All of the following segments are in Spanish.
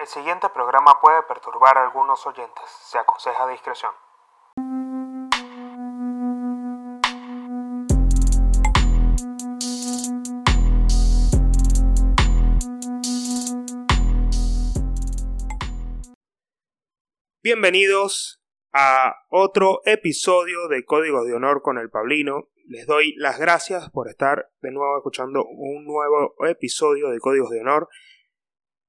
El siguiente programa puede perturbar a algunos oyentes. Se aconseja discreción. Bienvenidos a otro episodio de Códigos de Honor con el Pablino. Les doy las gracias por estar de nuevo escuchando un nuevo episodio de Códigos de Honor.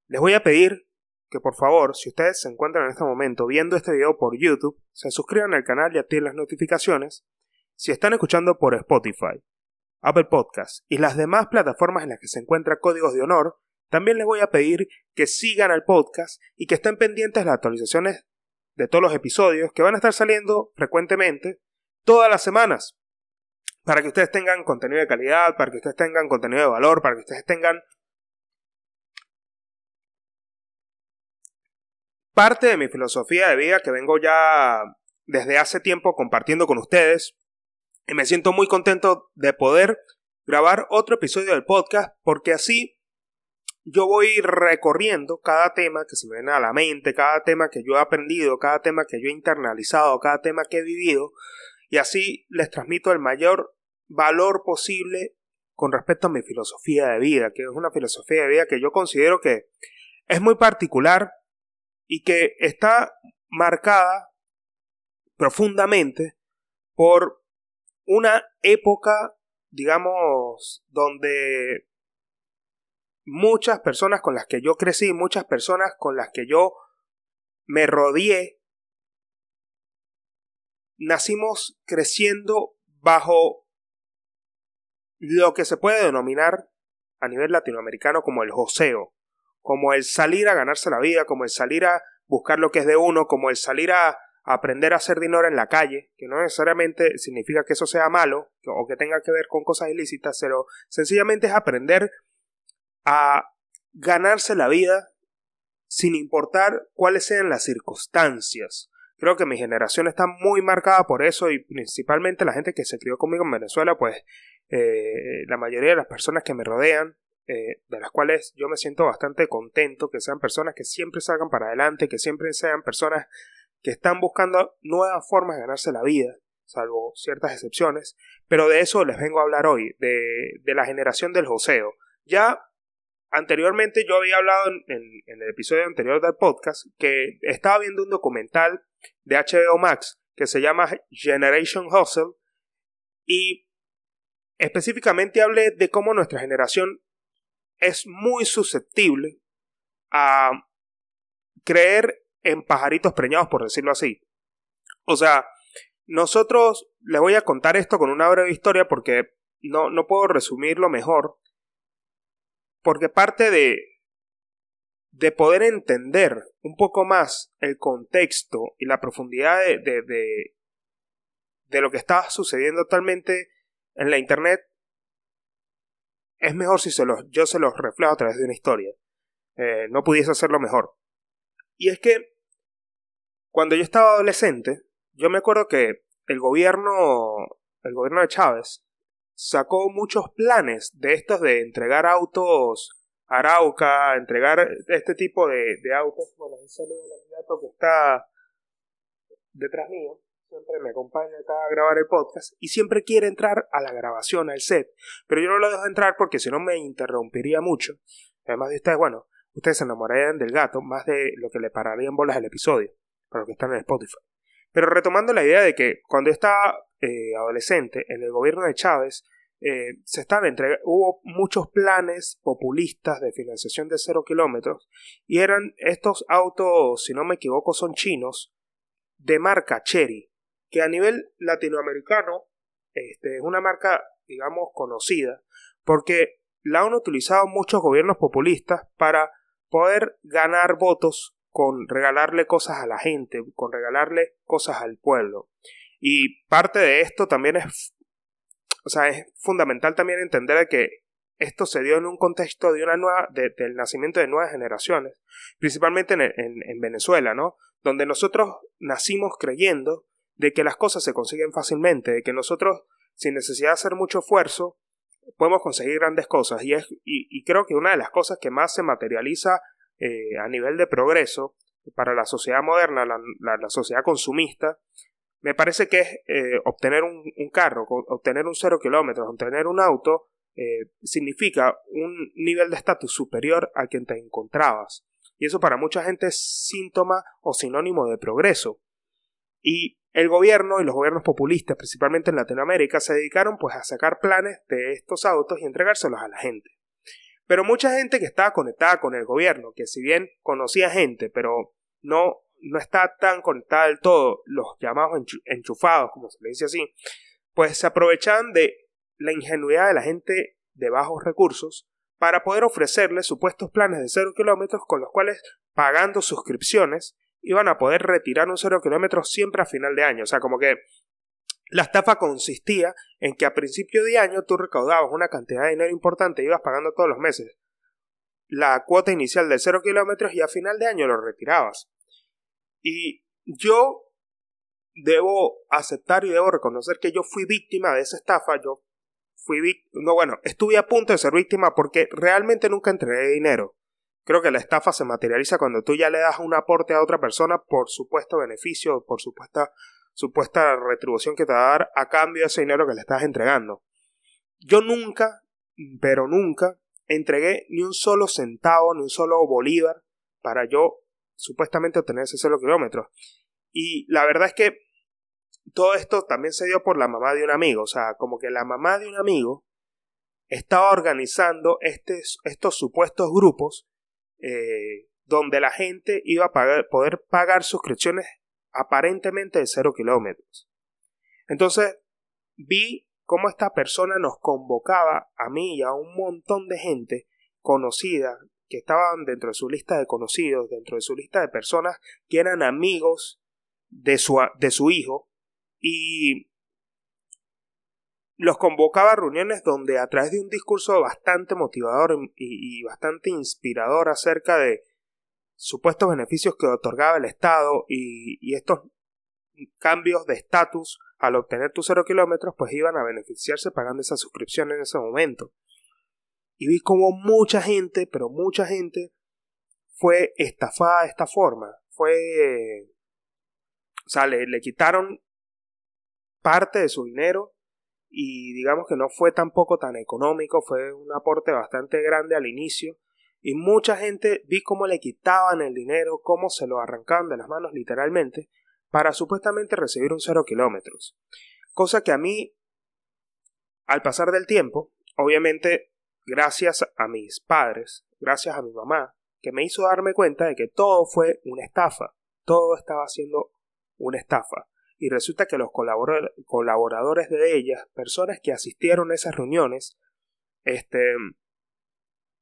Les voy a pedir que por favor, si ustedes se encuentran en este momento viendo este video por YouTube, se suscriban al canal y activen las notificaciones. Si están escuchando por Spotify, Apple Podcasts y las demás plataformas en las que se encuentra Códigos de Honor, también les voy a pedir que sigan al podcast y que estén pendientes de las actualizaciones de todos los episodios que van a estar saliendo frecuentemente todas las semanas. Para que ustedes tengan contenido de calidad, para que ustedes tengan contenido de valor, para que ustedes tengan parte de mi filosofía de vida que vengo ya desde hace tiempo compartiendo con ustedes. Y me siento muy contento de poder grabar otro episodio del podcast porque así yo voy recorriendo cada tema que se me viene a la mente, cada tema que yo he aprendido, cada tema que yo he internalizado, cada tema que he vivido y así les transmito el mayor valor posible con respecto a mi filosofía de vida, que es una filosofía de vida que yo considero que es muy particular y que está marcada profundamente por una época, digamos, donde muchas personas con las que yo crecí, muchas personas con las que yo me rodeé, nacimos creciendo bajo lo que se puede denominar a nivel latinoamericano como el joseo como el salir a ganarse la vida, como el salir a buscar lo que es de uno, como el salir a, aprender a hacer dinero en la calle, que no necesariamente significa que eso sea malo o que tenga que ver con cosas ilícitas, pero sencillamente es aprender a ganarse la vida sin importar cuáles sean las circunstancias. Creo que mi generación está muy marcada por eso y principalmente la gente que se crió conmigo en Venezuela, pues eh, la mayoría de las personas que me rodean eh, de las cuales yo me siento bastante contento, que sean personas que siempre salgan para adelante, que siempre sean personas que están buscando nuevas formas de ganarse la vida, salvo ciertas excepciones, pero de eso les vengo a hablar hoy, de, de la generación del joseo. Ya anteriormente yo había hablado en, en, el episodio anterior del podcast que estaba viendo un documental de HBO Max que se llama Generation Hustle y específicamente hablé de cómo nuestra generación es muy susceptible a creer en pajaritos preñados, por decirlo así. O sea, nosotros les voy a contar esto con una breve historia porque no, no puedo resumirlo mejor. Porque parte de, de poder entender un poco más el contexto y la profundidad de, de, de, de lo que está sucediendo actualmente en la Internet es mejor si se los, yo se los reflejo a través de una historia. Eh, no pudiese hacerlo mejor. Y es que cuando yo estaba adolescente, yo me acuerdo que el gobierno, el gobierno de Chávez, sacó muchos planes de estos de entregar autos a Arauca, entregar este tipo de, de autos. Bueno, un saludo al que está detrás mío siempre me acompaña acá a grabar el podcast y siempre quiere entrar a la grabación, al set, pero yo no lo dejo entrar porque si no me interrumpiría mucho. Además de ustedes, bueno, ustedes se enamorarían del gato más de lo que le pararían bolas el episodio, para los que están en Spotify. Pero retomando la idea de que cuando estaba eh, adolescente en el gobierno de Chávez, eh, se están hubo muchos planes populistas de financiación de cero kilómetros y eran estos autos, si no me equivoco, son chinos de marca Cherry que a nivel latinoamericano este, es una marca, digamos, conocida, porque la han utilizado muchos gobiernos populistas para poder ganar votos con regalarle cosas a la gente, con regalarle cosas al pueblo. Y parte de esto también es, o sea, es fundamental también entender que esto se dio en un contexto de una nueva, del nacimiento de nuevas generaciones, principalmente en, en Venezuela, ¿no? Donde nosotros nacimos creyendo de que las cosas se consiguen fácilmente, de que nosotros, sin necesidad de hacer mucho esfuerzo, podemos conseguir grandes cosas. Y, es, y, creo que una de las cosas que más se materializa eh, a nivel de progreso para la sociedad moderna, la, sociedad consumista, me parece que es eh, obtener un, carro, obtener un cero kilómetros, obtener un auto, eh, significa un nivel de estatus superior al que te encontrabas. Y eso para mucha gente es síntoma o sinónimo de progreso. Y el gobierno y los gobiernos populistas, principalmente en Latinoamérica, se dedicaron pues a sacar planes de estos autos y entregárselos a la gente. Pero mucha gente que estaba conectada con el gobierno, que si bien conocía gente, pero no, no está tan conectada del todo, los llamados enchufados, como se le dice así, pues se aprovechaban de la ingenuidad de la gente de bajos recursos para poder ofrecerles supuestos planes de cero kilómetros con los cuales, pagando suscripciones, iban a poder retirar un cero kilómetros siempre a final de año. O sea, como que la estafa consistía en que a principio de año tú recaudabas una cantidad de dinero importante, ibas pagando todos los meses la cuota inicial de cero kilómetros y a final de año lo retirabas. Y yo debo aceptar y debo reconocer que yo fui víctima de esa estafa. Yo fui víctima, no bueno, estuve a punto de ser víctima porque realmente nunca entregué dinero. Creo que la estafa se materializa cuando tú ya le das un aporte a otra persona por supuesto beneficio, por supuesta supuesta retribución que te va a dar a cambio de ese dinero que le estás entregando. Yo nunca, pero nunca, entregué ni un solo centavo, ni un solo bolívar para yo supuestamente obtener ese cero kilómetros. Y la verdad es que todo esto también se dio por la mamá de un amigo, o sea, como que la mamá de un amigo estaba organizando estos supuestos grupos eh, donde la gente iba a poder pagar suscripciones aparentemente de cero kilómetros. Entonces vi cómo esta persona nos convocaba a mí y a un montón de gente conocida que estaban dentro de su lista de conocidos, dentro de su lista de personas que eran amigos de su, de su hijo y los convocaba a reuniones donde a través de un discurso bastante motivador y bastante inspirador acerca de supuestos beneficios que otorgaba el Estado y, estos cambios de estatus al obtener tus cero kilómetros pues iban a beneficiarse pagando esa suscripción en ese momento. Y vi como mucha gente, pero mucha gente fue estafada de esta forma. Fue... O sea, le, le quitaron parte de su dinero y digamos que no fue tampoco tan económico, fue un aporte bastante grande al inicio y mucha gente vi cómo le quitaban el dinero, cómo se lo arrancaban de las manos literalmente, para supuestamente recibir un cero kilómetros. Cosa que a mí, al pasar del tiempo, obviamente gracias a mis padres, gracias a mi mamá, que me hizo darme cuenta de que todo fue una estafa, todo estaba siendo una estafa. Y resulta que los colaboradores de ellas, personas que asistieron a esas reuniones, este,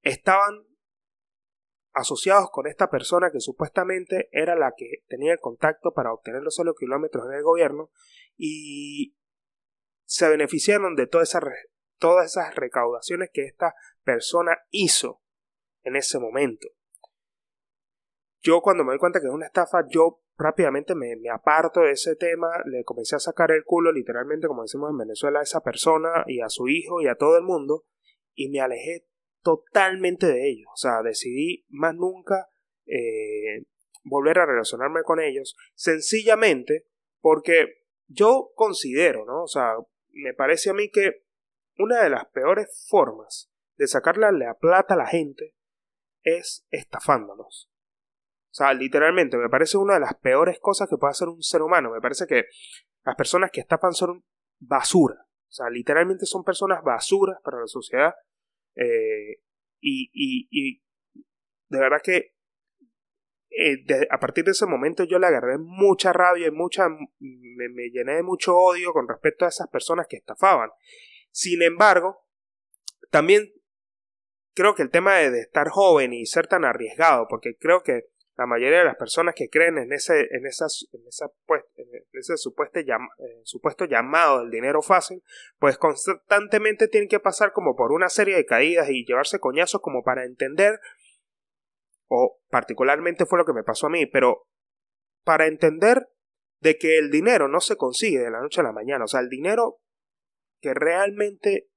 estaban asociados con esta persona que supuestamente era la que tenía el contacto para obtener los solo kilómetros en el gobierno y se beneficiaron de todas esas, todas esas recaudaciones que esta persona hizo en ese momento. Yo cuando me doy cuenta que es una estafa, yo rápidamente me, aparto de ese tema, le comencé a sacar el culo literalmente, como decimos en Venezuela, a esa persona y a su hijo y a todo el mundo, y me alejé totalmente de ellos. O sea, decidí más nunca eh, volver a relacionarme con ellos, sencillamente porque yo considero, ¿no? O sea, me parece a mí que una de las peores formas de sacarle la plata a la gente es estafándonos. O sea, literalmente, me parece una de las peores cosas que puede hacer un ser humano. Me parece que las personas que estafan son basura. O sea, literalmente son personas basuras para la sociedad eh, y, de verdad que eh, a partir de ese momento yo le agarré mucha rabia y mucha, me, llené de mucho odio con respecto a esas personas que estafaban. Sin embargo, también creo que el tema de estar joven y ser tan arriesgado, porque creo que la mayoría de las personas que creen en ese, en esas, en esa, pues, en ese supuesto, eh, supuesto llamado del dinero fácil, pues constantemente tienen que pasar como por una serie de caídas y llevarse coñazos como para entender, o particularmente fue lo que me pasó a mí, pero para entender de que el dinero no se consigue de la noche a la mañana, o sea, el dinero que realmente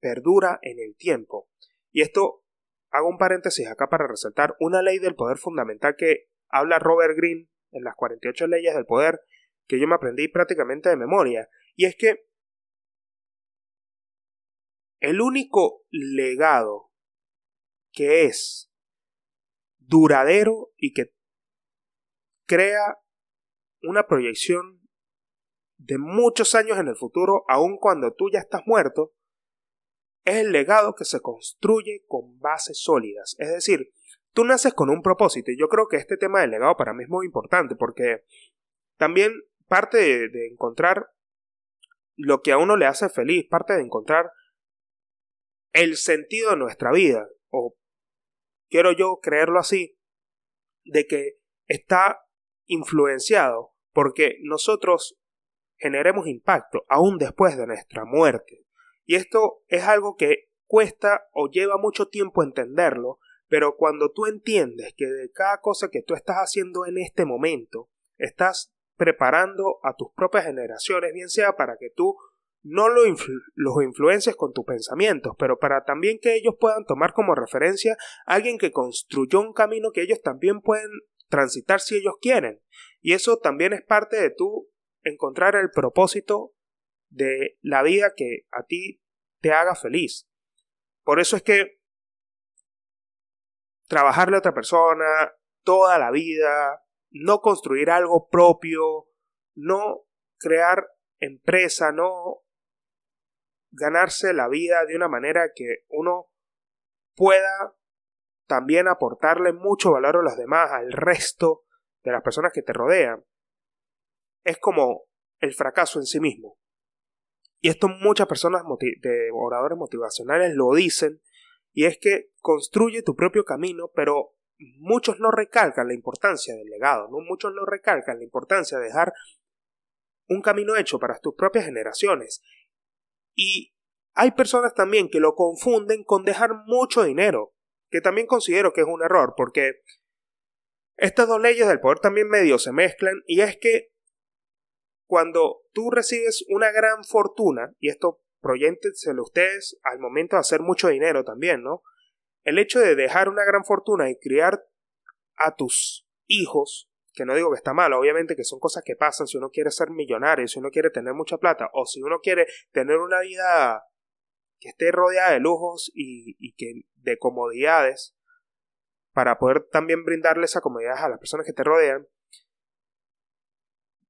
perdura en el tiempo. Y esto hago un paréntesis acá para resaltar una ley del poder fundamental que habla Robert Greene en las 48 leyes del poder, que yo me aprendí prácticamente de memoria, y es que el único legado que es duradero y que crea una proyección de muchos años en el futuro, aun cuando tú ya estás muerto, es el legado que se construye con bases sólidas. Es decir, tú naces con un propósito y yo creo que este tema del legado para mí es muy importante porque también parte de, encontrar lo que a uno le hace feliz, parte de encontrar el sentido de nuestra vida, o quiero yo creerlo así, de que está influenciado porque nosotros generemos impacto aún después de nuestra muerte. Y esto es algo que cuesta o lleva mucho tiempo entenderlo, pero cuando tú entiendes que de cada cosa que tú estás haciendo en este momento, estás preparando a tus propias generaciones, bien sea para que tú no lo los influencies con tus pensamientos, pero para también que ellos puedan tomar como referencia a alguien que construyó un camino que ellos también pueden transitar si ellos quieren. Y eso también es parte de tú encontrar el propósito de la vida que a ti te haga feliz. Por eso es que trabajarle a otra persona toda la vida, no construir algo propio, no crear empresa, no ganarse la vida de una manera que uno pueda también aportarle mucho valor a los demás, al resto de las personas que te rodean, es como el fracaso en sí mismo. Y esto muchas personas de oradores motivacionales lo dicen, y es que construye tu propio camino, pero muchos no recalcan la importancia del legado, ¿no? Muchos no recalcan la importancia de dejar un camino hecho para tus propias generaciones. Y hay personas también que lo confunden con dejar mucho dinero, que también considero que es un error, porque estas dos leyes del poder también medio se mezclan, y es que cuando tú recibes una gran fortuna, y esto proyéntenselo ustedes al momento de hacer mucho dinero también, ¿no? El hecho de dejar una gran fortuna y criar a tus hijos, que no digo que está mal, obviamente que son cosas que pasan si uno quiere ser millonario, si uno quiere tener mucha plata, o si uno quiere tener una vida que esté rodeada de lujos y, y que de comodidades, para poder también brindarle esa comodidad a las personas que te rodean,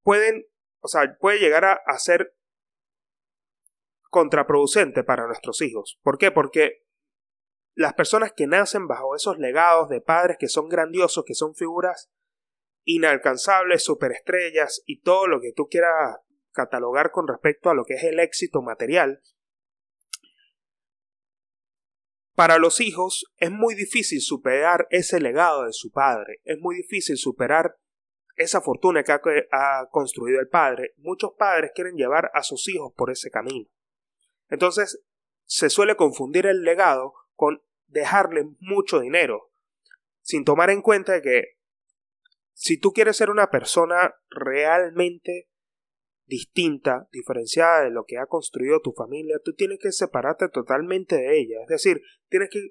pueden o sea, puede llegar a, ser contraproducente para nuestros hijos. ¿Por qué? Porque las personas que nacen bajo esos legados de padres que son grandiosos, que son figuras inalcanzables, superestrellas y todo lo que tú quieras catalogar con respecto a lo que es el éxito material, para los hijos es muy difícil superar ese legado de su padre, es muy difícil superar esa fortuna que ha, construido el padre, muchos padres quieren llevar a sus hijos por ese camino. Entonces, se suele confundir el legado con dejarle mucho dinero, sin tomar en cuenta que si tú quieres ser una persona realmente distinta, diferenciada de lo que ha construido tu familia, tú tienes que separarte totalmente de ella, es decir, tienes que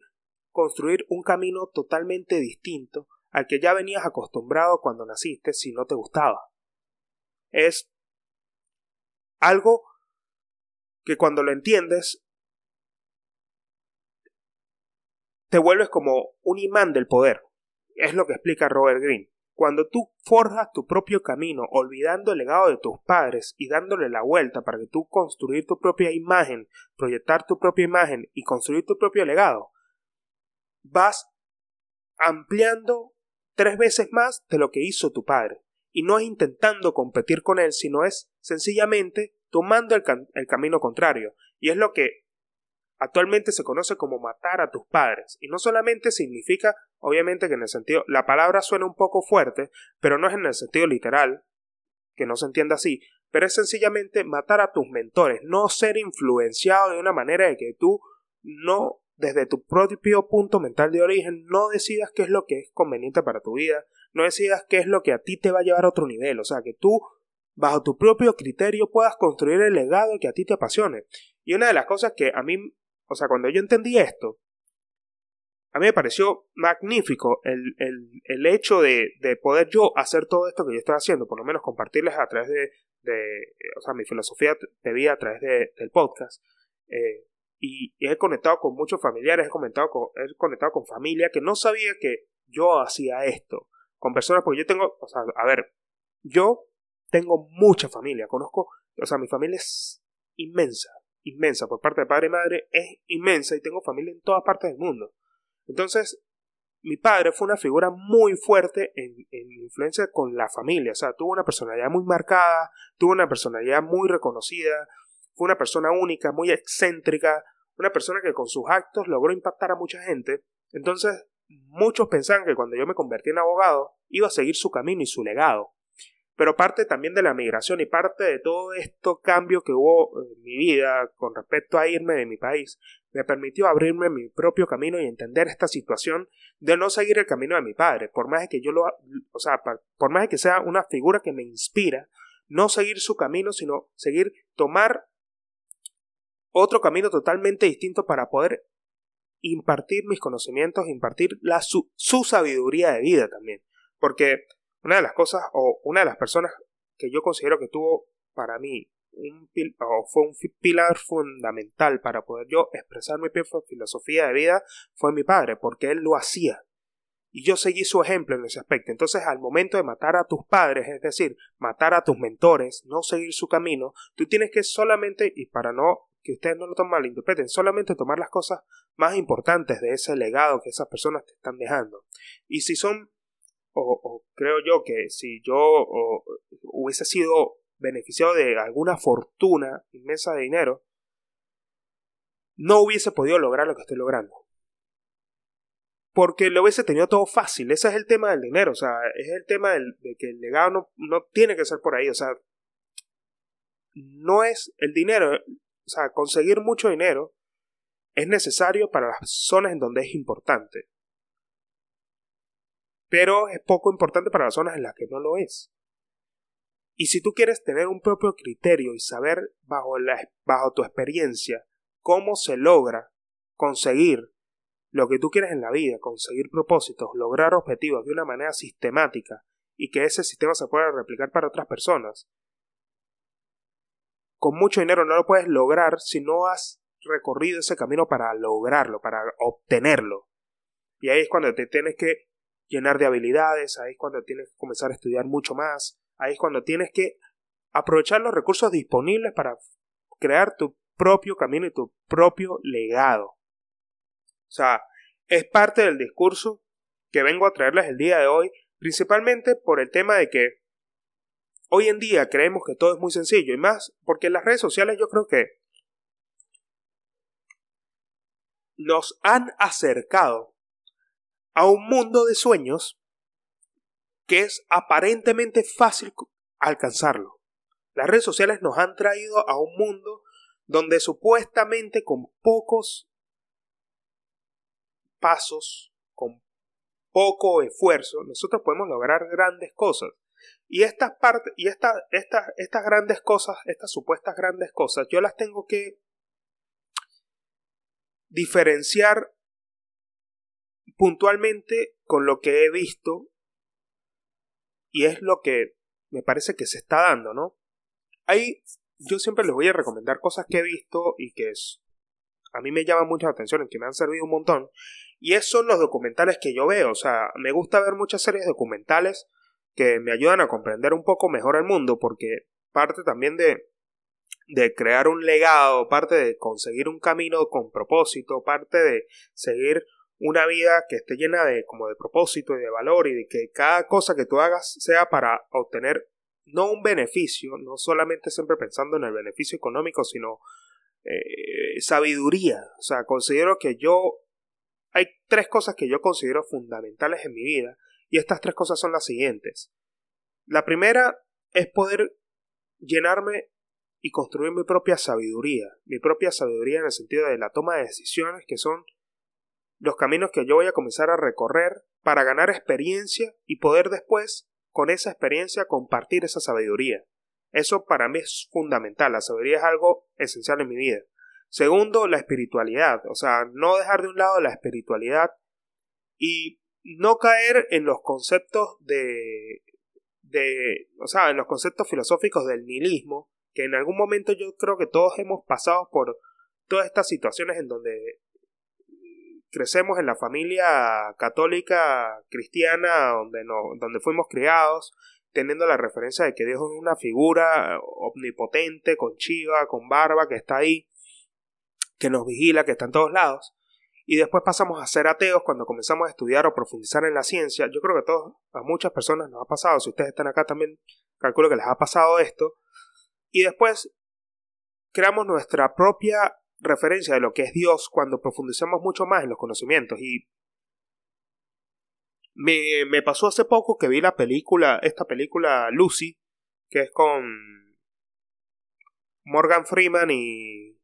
construir un camino totalmente distinto al que ya venías acostumbrado cuando naciste si no te gustaba. Es algo que cuando lo entiendes te vuelves como un imán del poder. Es lo que explica Robert Greene. Cuando tú forjas tu propio camino, olvidando el legado de tus padres y dándole la vuelta para que tú construir tu propia imagen, proyectar tu propia imagen y construir tu propio legado, vas ampliando tres veces más de lo que hizo tu padre. Y no es intentando competir con él, sino es sencillamente tomando el, camino contrario. Y es lo que actualmente se conoce como matar a tus padres. Y no solamente significa, obviamente que en el sentido, la palabra suena un poco fuerte, pero no es en el sentido literal, que no se entienda así, pero es sencillamente matar a tus mentores, no ser influenciado de una manera de que tú no desde tu propio punto mental de origen, no decidas qué es lo que es conveniente para tu vida, no decidas qué es lo que a ti te va a llevar a otro nivel, o sea, que tú, bajo tu propio criterio, puedas construir el legado que a ti te apasione. Y una de las cosas que a mí, o sea, cuando yo entendí esto, a mí me pareció magnífico el, el, hecho de, de, poder yo hacer todo esto que yo estoy haciendo, por lo menos compartirles a través de, de o sea, mi filosofía de vida a través del podcast. Eh, y, he conectado con muchos familiares, he, comentado con, he conectado con familia que no sabía que yo hacía esto. Con personas, porque yo tengo, o sea, a ver, yo tengo mucha familia, conozco, o sea, mi familia es inmensa, inmensa, por parte de padre y madre es inmensa y tengo familia en todas partes del mundo. Entonces, mi padre fue una figura muy fuerte en, en, influencia con la familia, o sea, tuvo una personalidad muy marcada, tuvo una personalidad muy reconocida, fue una persona única, muy excéntrica, una persona que con sus actos logró impactar a mucha gente. Entonces, muchos pensaban que cuando yo me convertí en abogado, iba a seguir su camino y su legado. Pero parte también de la migración y parte de todo esto cambio que hubo en mi vida con respecto a irme de mi país, me permitió abrirme mi propio camino y entender esta situación de no seguir el camino de mi padre, por más de que yo lo, o sea, por más de que sea una figura que me inspira, no seguir su camino, sino seguir tomar otro camino totalmente distinto para poder impartir mis conocimientos, impartir su, sabiduría de vida también. Porque una de las cosas o una de las personas que yo considero que tuvo para mí un o fue un pilar fundamental para poder yo expresar mi filosofía de vida fue mi padre, porque él lo hacía. Y yo seguí su ejemplo en ese aspecto. Entonces, al momento de matar a tus padres, es decir, matar a tus mentores, no seguir su camino, tú tienes que solamente, y para no que ustedes no lo tomen malinterpreten, solamente tomar las cosas más importantes de ese legado que esas personas te están dejando. Y si son, o, creo yo que si yo hubiese sido beneficiado de alguna fortuna inmensa de dinero, no hubiese podido lograr lo que estoy logrando. Porque lo hubiese tenido todo fácil. Ese es el tema del dinero. O sea, es el tema de que el legado no, no tiene que ser por ahí. O sea, no es el dinero o sea, conseguir mucho dinero es necesario para las zonas en donde es importante. Pero es poco importante para las zonas en las que no lo es. Y si tú quieres tener un propio criterio y saber bajo, la, bajo tu experiencia cómo se logra conseguir lo que tú quieres en la vida, conseguir propósitos, lograr objetivos de una manera sistemática y que ese sistema se pueda replicar para otras personas, con mucho dinero no lo puedes lograr si no has recorrido ese camino para lograrlo, para obtenerlo. Y ahí es cuando te tienes que llenar de habilidades, ahí es cuando tienes que comenzar a estudiar mucho más, ahí es cuando tienes que aprovechar los recursos disponibles para crear tu propio camino y tu propio legado. O sea, es parte del discurso que vengo a traerles el día de hoy, principalmente por el tema de que Hoy en día creemos que todo es muy sencillo y más porque las redes sociales yo creo que nos han acercado a un mundo de sueños que es aparentemente fácil alcanzarlo. Las redes sociales nos han traído a un mundo donde supuestamente con pocos pasos, con poco esfuerzo, nosotros podemos lograr grandes cosas. Y estas partes, y estas, estas, estas grandes cosas, estas supuestas grandes cosas, yo las tengo que diferenciar puntualmente con lo que he visto y es lo que me parece que se está dando, ¿no? Ahí yo siempre les voy a recomendar cosas que he visto y que es, a mí me llaman mucha atención y que me han servido un montón. Y esos son los documentales que yo veo. O sea, me gusta ver muchas series documentales que me ayudan a comprender un poco mejor el mundo porque parte también de, de crear un legado, parte de conseguir un camino con propósito, parte de seguir una vida que esté llena de como de propósito y de valor y de que cada cosa que tú hagas sea para obtener no un beneficio, no solamente siempre pensando en el beneficio económico, sino eh, sabiduría. O sea, considero que yo hay tres cosas que yo considero fundamentales en mi vida y estas tres cosas son las siguientes. La primera es poder llenarme y construir mi propia sabiduría, mi propia sabiduría en el sentido de la toma de decisiones que son los caminos que yo voy a comenzar a recorrer para ganar experiencia y poder después con esa experiencia compartir esa sabiduría. Eso para mí es fundamental, la sabiduría es algo esencial en mi vida. Segundo, la espiritualidad, o sea, no dejar de un lado la espiritualidad y no caer en los conceptos de, de, o sea, en los conceptos filosóficos del nihilismo, que en algún momento yo creo que todos hemos pasado por todas estas situaciones en donde crecemos en la familia católica cristiana donde no, donde fuimos criados teniendo la referencia de que Dios es una figura omnipotente, con chiva, con barba, que está ahí, que nos vigila, que está en todos lados. Y después pasamos a ser ateos cuando comenzamos a estudiar o profundizar en la ciencia. Yo creo que a, todos, a muchas personas nos ha pasado. Si ustedes están acá también, calculo que les ha pasado esto. Y después creamos nuestra propia referencia de lo que es Dios cuando profundizamos mucho más en los conocimientos. Y me, me pasó hace poco que vi la película, esta película Lucy, que es con Morgan Freeman y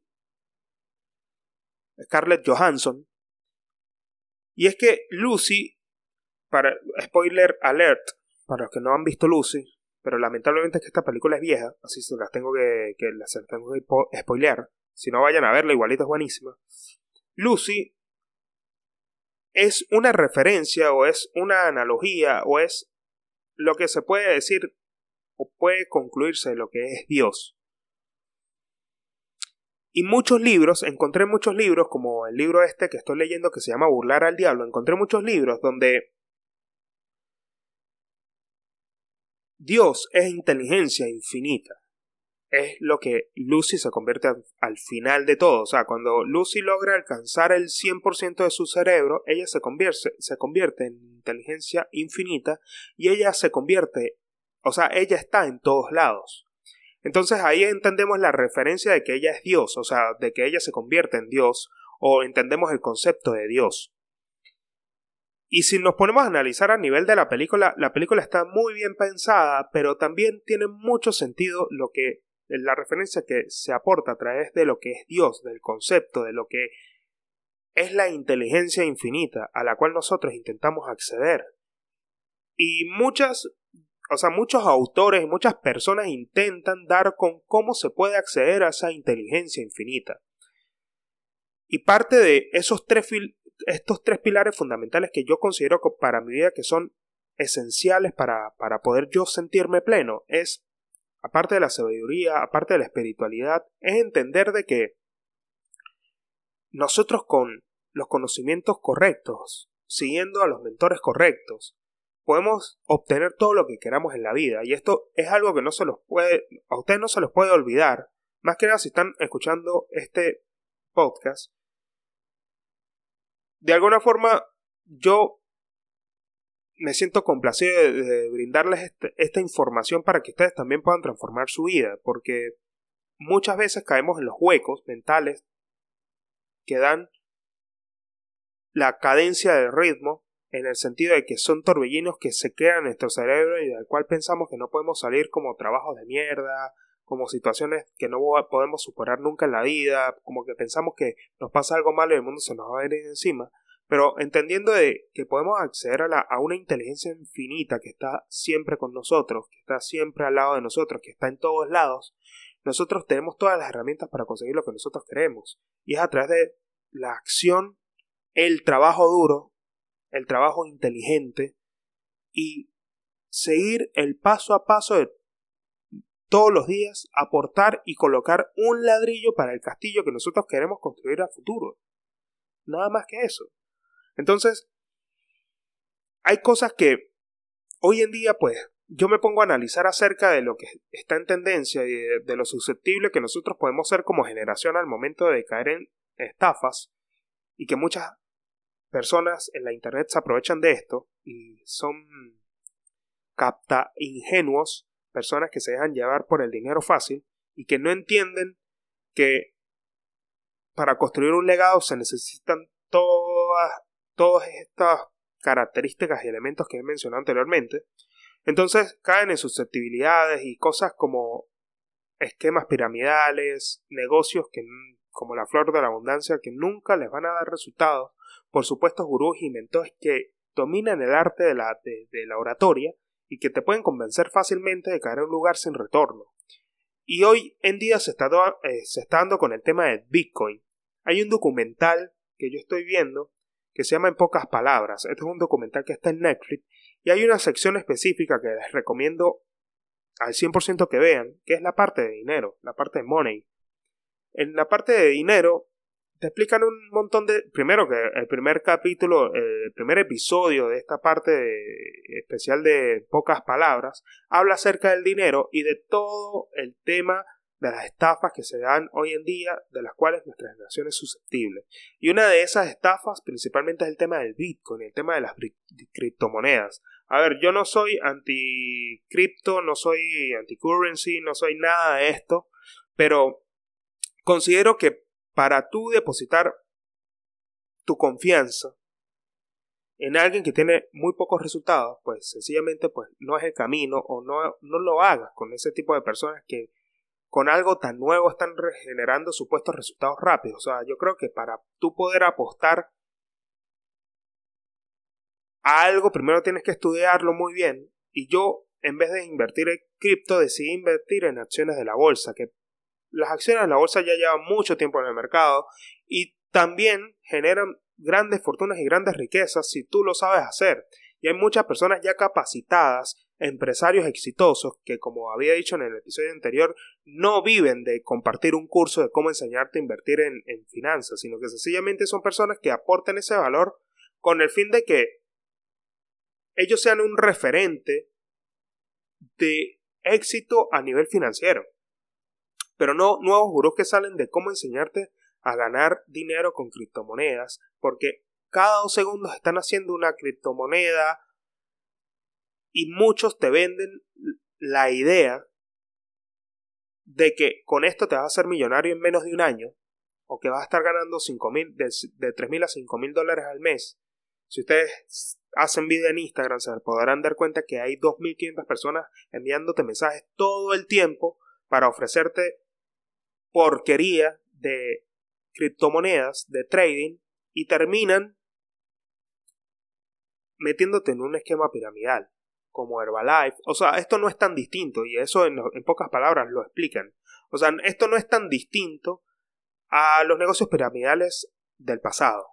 Scarlett Johansson. Y es que Lucy, para spoiler alert, para los que no han visto Lucy, pero lamentablemente es que esta película es vieja, así se las tengo que, que las tengo que spoilear. Si no vayan a verla, igualito es buenísima. Lucy es una referencia o es una analogía o es lo que se puede decir o puede concluirse de lo que es Dios. Y muchos libros, encontré muchos libros, como el libro este que estoy leyendo que se llama Burlar al Diablo, encontré muchos libros donde Dios es inteligencia infinita es lo que Lucy se convierte al, final de todo. O sea, cuando Lucy logra alcanzar el 100% de su cerebro, ella se convierte, se convierte en inteligencia infinita y ella se convierte, o sea, ella está en todos lados. Entonces ahí entendemos la referencia de que ella es Dios, o sea, de que ella se convierte en Dios, o entendemos el concepto de Dios. Y si nos ponemos a analizar a nivel de la película, la película está muy bien pensada, pero también tiene mucho sentido lo que la referencia que se aporta a través de lo que es Dios, del concepto, de lo que es la inteligencia infinita a la cual nosotros intentamos acceder. Y muchas, o sea, muchos autores, muchas personas intentan dar con cómo se puede acceder a esa inteligencia infinita. Y parte de esos tres, estos tres pilares fundamentales que yo considero para mi vida que son esenciales para, para poder yo sentirme pleno es aparte de la sabiduría, aparte de la espiritualidad, es entender de que nosotros con los conocimientos correctos, siguiendo a los mentores correctos, podemos obtener todo lo que queramos en la vida. Y esto es algo que no se los puede, a ustedes no se los puede olvidar. Más que nada si están escuchando este podcast. De alguna forma, yo me siento complacido de, brindarles este, esta información para que ustedes también puedan transformar su vida, porque muchas veces caemos en los huecos mentales que dan la cadencia del ritmo, en el sentido de que son torbellinos que se quedan en nuestro cerebro y del cual pensamos que no podemos salir como trabajos de mierda, como situaciones que no podemos superar nunca en la vida, como que pensamos que nos pasa algo malo y el mundo se nos va a venir encima. Pero entendiendo de que podemos acceder a, a una inteligencia infinita que está siempre con nosotros, que está siempre al lado de nosotros, que está en todos lados, nosotros tenemos todas las herramientas para conseguir lo que nosotros queremos. Y es a través de la acción, el trabajo duro, el trabajo inteligente y seguir el paso a paso de todos los días, aportar y colocar un ladrillo para el castillo que nosotros queremos construir a futuro. Nada más que eso. Entonces, hay cosas que hoy en día, pues, yo me pongo a analizar acerca de lo que está en tendencia y de, lo susceptible que nosotros podemos ser como generación al momento de caer en estafas y que muchas personas en la internet se aprovechan de esto y son capta ingenuos, personas que se dejan llevar por el dinero fácil y que no entienden que para construir un legado se necesitan todas todas estas características y elementos que he mencionado anteriormente, entonces caen en susceptibilidades y cosas como esquemas piramidales, negocios que, como la flor de la abundancia que nunca les van a dar resultados, por supuesto gurús y mentores que dominan el arte de la, de, la oratoria y que te pueden convencer fácilmente de caer en un lugar sin retorno. Y hoy en día se está, eh, se está dando con el tema de Bitcoin. Hay un documental que yo estoy viendo que se llama En pocas palabras. Este es un documental que está en Netflix y hay una sección específica que les recomiendo al 100% que vean, que es la parte de dinero, la parte de money. En la parte de dinero te explican un montón de... Primero que el primer capítulo, el primer episodio de esta parte especial de pocas palabras, habla acerca del dinero y de todo el tema de las estafas que se dan hoy en día, de las cuales nuestra generación es susceptible. Y una de esas estafas principalmente es el tema del Bitcoin, el tema de las criptomonedas. A ver, yo no soy anti-cripto, no soy anti-currency, no soy nada de esto, pero considero que para tú depositar tu confianza en alguien que tiene muy pocos resultados, pues sencillamente pues no es el camino o no, no lo hagas con ese tipo de personas que con algo tan nuevo están generando supuestos resultados rápidos. O sea, yo creo que para tú poder apostar a algo, primero tienes que estudiarlo muy bien. Y yo, en vez de invertir en cripto, decidí invertir en acciones de la bolsa, que las acciones de la bolsa ya llevan mucho tiempo en el mercado y también generan grandes fortunas y grandes riquezas si tú lo sabes hacer. Y hay muchas personas ya capacitadas empresarios exitosos que, como había dicho en el episodio anterior, no viven de compartir un curso de cómo enseñarte a invertir en, finanzas, sino que sencillamente son personas que aportan ese valor con el fin de que ellos sean un referente de éxito a nivel financiero. Pero no nuevos gurús que salen de cómo enseñarte a ganar dinero con criptomonedas, porque cada dos segundos están haciendo una criptomoneda, y muchos te venden la idea de que con esto te vas a hacer millonario en menos de un año o que vas a estar ganando cinco mil, de, de 3 mil a 5 mil dólares al mes. Si ustedes hacen video en Instagram se podrán dar cuenta que hay 2.500 personas enviándote mensajes todo el tiempo para ofrecerte porquería de criptomonedas, de trading, y terminan metiéndote en un esquema piramidal como Herbalife. O sea, esto no es tan distinto y eso en, pocas palabras lo explican. O sea, esto no es tan distinto a los negocios piramidales del pasado.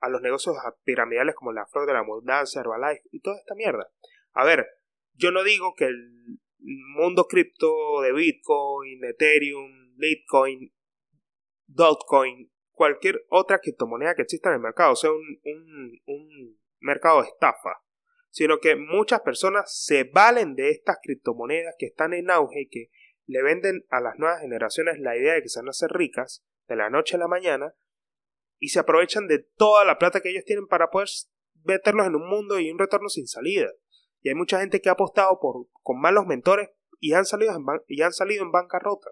A los negocios piramidales como la Flor de la Abundancia, Herbalife y toda esta mierda. A ver, yo no digo que el mundo cripto de Bitcoin, Ethereum, Litecoin, Dogecoin, cualquier otra criptomoneda que exista en el mercado sea un, un, un mercado de estafa sino que muchas personas se valen de estas criptomonedas que están en auge y que le venden a las nuevas generaciones la idea de que se van a hacer ricas de la noche a la mañana y se aprovechan de toda la plata que ellos tienen para poder meterlos en un mundo y un retorno sin salida. Y hay mucha gente que ha apostado por, con malos mentores y han salido en, y han salido en bancarrota.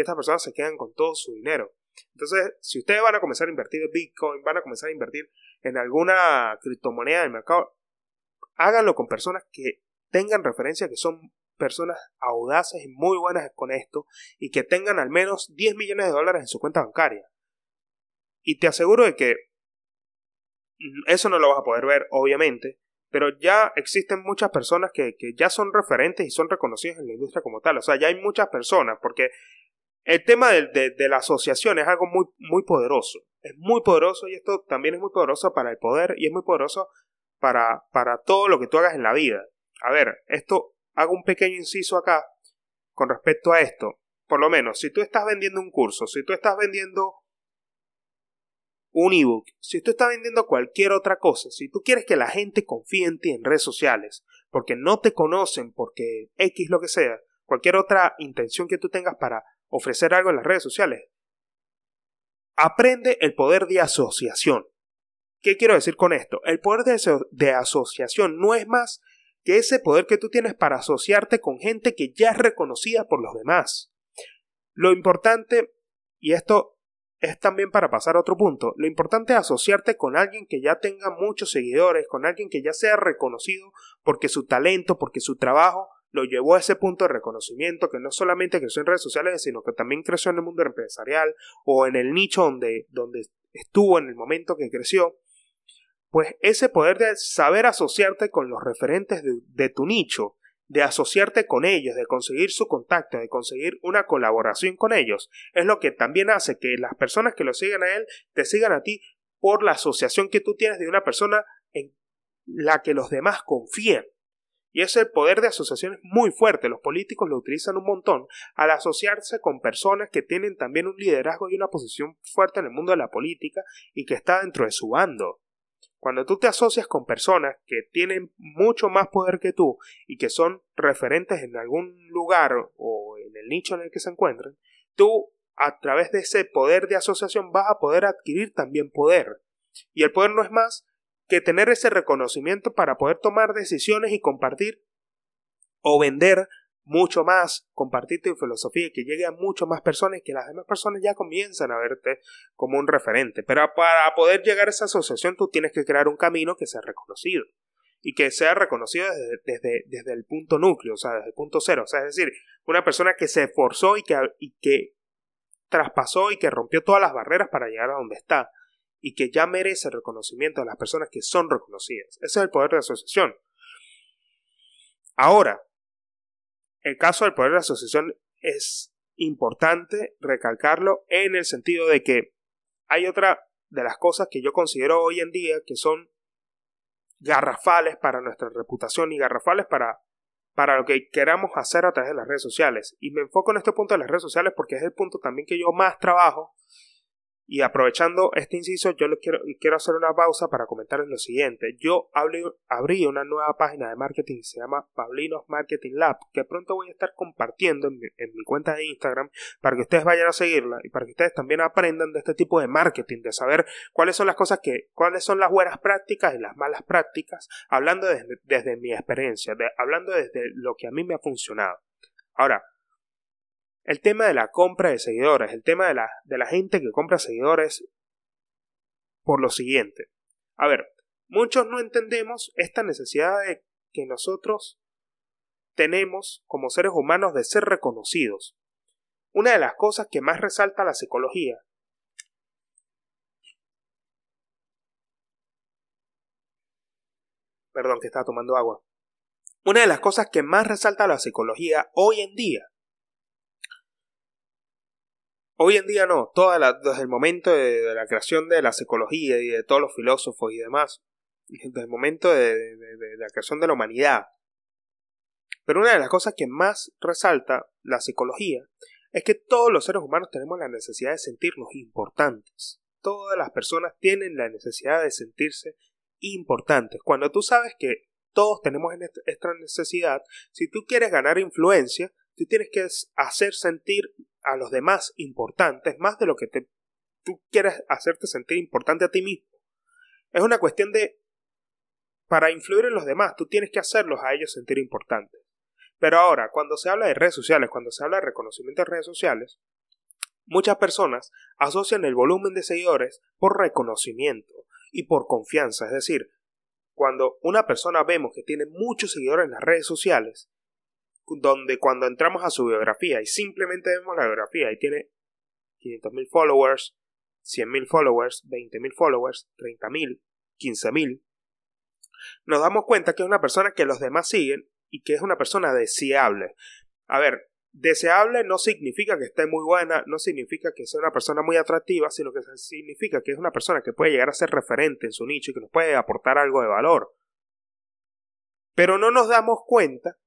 Estas personas se quedan con todo su dinero. Entonces, si ustedes van a comenzar a invertir en Bitcoin, van a comenzar a invertir en alguna criptomoneda del mercado, háganlo con personas que tengan referencia, que son personas audaces y muy buenas con esto y que tengan al menos 10 millones de dólares en su cuenta bancaria. Y te aseguro de que eso no lo vas a poder ver, obviamente, pero ya existen muchas personas que, ya son referentes y son reconocidas en la industria como tal. O sea, ya hay muchas personas, porque el tema de, de, la asociación es algo muy, muy poderoso. Es muy poderoso y esto también es muy poderoso para el poder y es muy poderoso para, para todo lo que tú hagas en la vida. A ver, esto, hago un pequeño inciso acá con respecto a esto. Por lo menos, si tú estás vendiendo un curso, si tú estás vendiendo un ebook, si tú estás vendiendo cualquier otra cosa, si tú quieres que la gente confíe en ti en redes sociales, porque no te conocen, porque X lo que sea, cualquier otra intención que tú tengas para ofrecer algo en las redes sociales, aprende el poder de asociación. ¿Qué quiero decir con esto? El poder de, asociación no es más que ese poder que tú tienes para asociarte con gente que ya es reconocida por los demás. Lo importante, y esto es también para pasar a otro punto, lo importante es asociarte con alguien que ya tenga muchos seguidores, con alguien que ya sea reconocido porque su talento, porque su trabajo lo llevó a ese punto de reconocimiento que no solamente creció en redes sociales, sino que también creció en el mundo empresarial o en el nicho donde, donde estuvo en el momento que creció pues ese poder de saber asociarte con los referentes de, tu nicho, de asociarte con ellos, de conseguir su contacto, de conseguir una colaboración con ellos, es lo que también hace que las personas que lo sigan a él te sigan a ti por la asociación que tú tienes de una persona en la que los demás confían. Y ese poder de asociación es muy fuerte. Los políticos lo utilizan un montón al asociarse con personas que tienen también un liderazgo y una posición fuerte en el mundo de la política y que está dentro de su bando. Cuando tú te asocias con personas que tienen mucho más poder que tú y que son referentes en algún lugar o en el nicho en el que se encuentran, tú a través de ese poder de asociación vas a poder adquirir también poder. Y el poder no es más que tener ese reconocimiento para poder tomar decisiones y compartir o vender mucho más, compartir tu filosofía y que llegue a mucho más personas y que las demás personas ya comiencen a verte como un referente. Pero para poder llegar a esa asociación tú tienes que crear un camino que sea reconocido y que sea reconocido desde, desde, el punto núcleo, o sea, desde el punto cero. O sea, es decir, una persona que se esforzó y que, y que traspasó y que rompió todas las barreras para llegar a donde está y que ya merece reconocimiento de las personas que son reconocidas. Ese es el poder de asociación. Ahora, el caso del poder de asociación es importante recalcarlo en el sentido de que hay otra de las cosas que yo considero hoy en día que son garrafales para nuestra reputación y garrafales para para lo que queramos hacer a través de las redes sociales. Y me enfoco en este punto de las redes sociales porque es el punto también que yo más trabajo y aprovechando este inciso, yo les quiero, quiero hacer una pausa para comentarles lo siguiente. Yo abrí, una nueva página de marketing que se llama Pablinos Marketing Lab, que pronto voy a estar compartiendo en mi, cuenta de Instagram para que ustedes vayan a seguirla y para que ustedes también aprendan de este tipo de marketing, de saber cuáles son las cosas que, cuáles son las buenas prácticas y las malas prácticas, hablando desde, mi experiencia, hablando desde lo que a mí me ha funcionado. Ahora, el tema de la compra de seguidores, el tema de la, de la gente que compra seguidores por lo siguiente. A ver, muchos no entendemos esta necesidad de que nosotros tenemos como seres humanos de ser reconocidos. Una de las cosas que más resalta la psicología Perdón, que estaba tomando agua. Una de las cosas que más resalta la psicología hoy en día Hoy en día no, toda desde el momento de, la creación de la psicología y de todos los filósofos y demás, desde el momento de, de la creación de la humanidad. Pero una de las cosas que más resalta la psicología es que todos los seres humanos tenemos la necesidad de sentirnos importantes. Todas las personas tienen la necesidad de sentirse importantes. Cuando tú sabes que todos tenemos esta necesidad, si tú quieres ganar influencia, tú tienes que hacer sentir a los demás importantes más de lo que te, tú quieres hacerte sentir importante a ti mismo. Es una cuestión de, para influir en los demás, tú tienes que hacerlos a ellos sentir importantes. Pero ahora, cuando se habla de redes sociales, cuando se habla de reconocimiento de redes sociales, muchas personas asocian el volumen de seguidores por reconocimiento y por confianza. Es decir, cuando una persona vemos que tiene muchos seguidores en las redes sociales, donde cuando entramos a su biografía y simplemente vemos la biografía y tiene 500.000 followers, 100.000 followers, 20.000 followers, 30.000, 15.000, nos damos cuenta que es una persona que los demás siguen y que es una persona deseable. A ver, deseable no significa que esté muy buena, no significa que sea una persona muy atractiva, sino que significa que es una persona que puede llegar a ser referente en su nicho y que nos puede aportar algo de valor. Pero no nos damos cuenta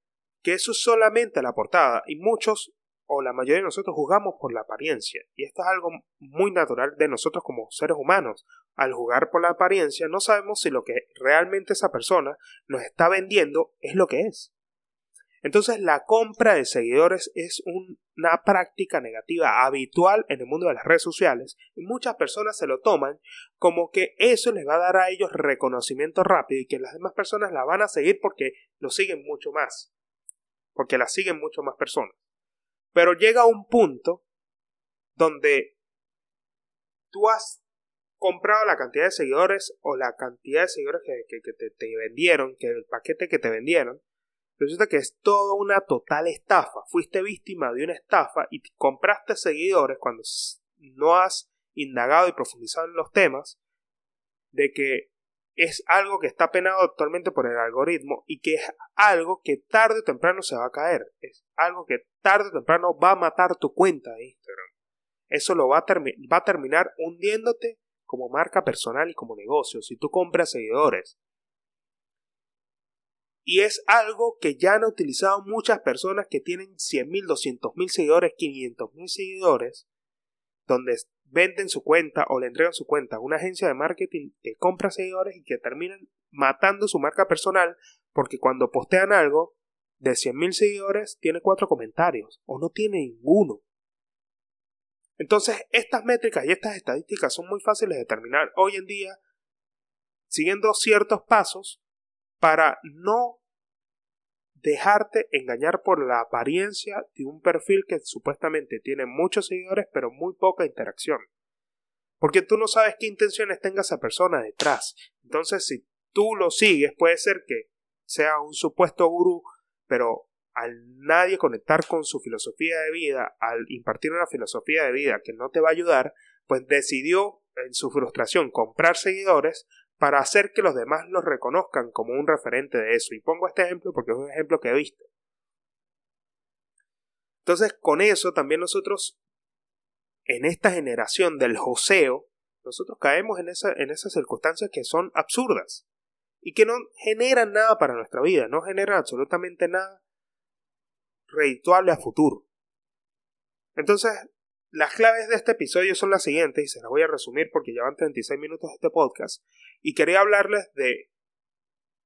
que eso es solamente la portada y muchos o la mayoría de nosotros jugamos por la apariencia y esto es algo muy natural de nosotros como seres humanos. Al jugar por la apariencia no sabemos si lo que realmente esa persona nos está vendiendo es lo que es. Entonces la compra de seguidores es una práctica negativa habitual en el mundo de las redes sociales y muchas personas se lo toman como que eso les va a dar a ellos reconocimiento rápido y que las demás personas la van a seguir porque lo siguen mucho más porque la siguen mucho más personas. Pero llega un punto donde tú has comprado la cantidad de seguidores o la cantidad de seguidores que, te, te, vendieron, que el paquete que te vendieron, resulta que es toda una total estafa. Fuiste víctima de una estafa y compraste seguidores cuando no has indagado y profundizado en los temas de que es algo que está penado actualmente por el algoritmo y que es algo que tarde o temprano se va a caer. Es algo que tarde o temprano va a matar tu cuenta de Instagram. Eso lo va a, va a terminar hundiéndote como marca personal y como negocio, si tú compras seguidores. Y es algo que ya han utilizado muchas personas que tienen 100.000, 200.000 seguidores, 500.000 seguidores, donde venden su cuenta o le entregan su cuenta a una agencia de marketing que compra seguidores y que terminan matando su marca personal porque cuando postean algo de 100.000 seguidores tiene cuatro comentarios o no tiene ninguno. Entonces, estas métricas y estas estadísticas son muy fáciles de determinar hoy en día siguiendo ciertos pasos para no dejarte engañar por la apariencia de un perfil que supuestamente tiene muchos seguidores pero muy poca interacción. Porque tú no sabes qué intenciones tenga esa persona detrás. Entonces, si tú lo sigues, puede ser que sea un supuesto gurú, pero al nadie conectar con su filosofía de vida, al impartir una filosofía de vida que no te va a ayudar, pues decidió en su frustración comprar seguidores para hacer que los demás los reconozcan como un referente de eso. Y pongo este ejemplo porque es un ejemplo que he visto. Entonces, con eso también nosotros, en esta generación del joseo, nosotros caemos en, esa, en esas circunstancias que son absurdas y que no generan nada para nuestra vida, no generan absolutamente nada redituable a futuro. Entonces, las claves de este episodio son las siguientes y se las voy a resumir porque ya van 36 minutos de este podcast y quería hablarles de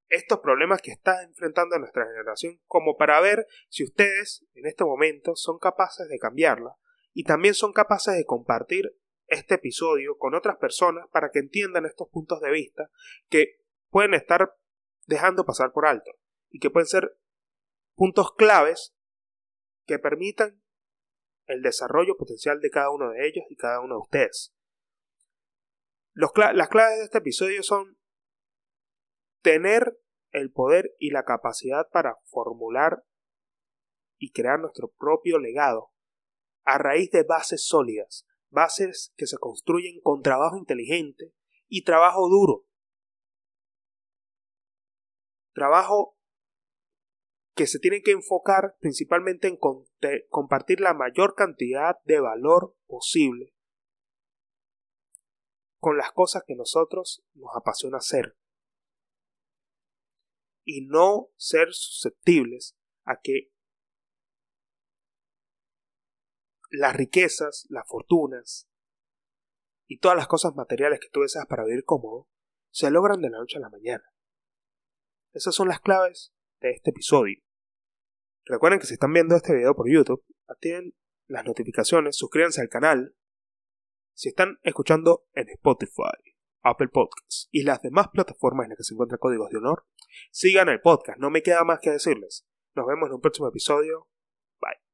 estos problemas que está enfrentando nuestra generación como para ver si ustedes en este momento son capaces de cambiarla y también son capaces de compartir este episodio con otras personas para que entiendan estos puntos de vista que pueden estar dejando pasar por alto y que pueden ser puntos claves que permitan el desarrollo potencial de cada uno de ellos y cada uno de ustedes. las claves de este episodio son tener el poder y la capacidad para formular y crear nuestro propio legado a raíz de bases sólidas, bases que se construyen con trabajo inteligente y trabajo duro. Trabajo que se tienen que enfocar principalmente en compartir la mayor cantidad de valor posible con las cosas que nosotros nos apasiona hacer y no ser susceptibles a que las riquezas, las fortunas y todas las cosas materiales que tú deseas para vivir cómodo se logran de la noche a la mañana. Esas son las claves de este episodio. Recuerden que si están viendo este video por YouTube, activen las notificaciones, suscríbanse al canal. Si están escuchando en Spotify, Apple Podcasts y las demás plataformas en las que se encuentran códigos de honor, sigan el podcast, no me queda más que decirles. Nos vemos en un próximo episodio. Bye.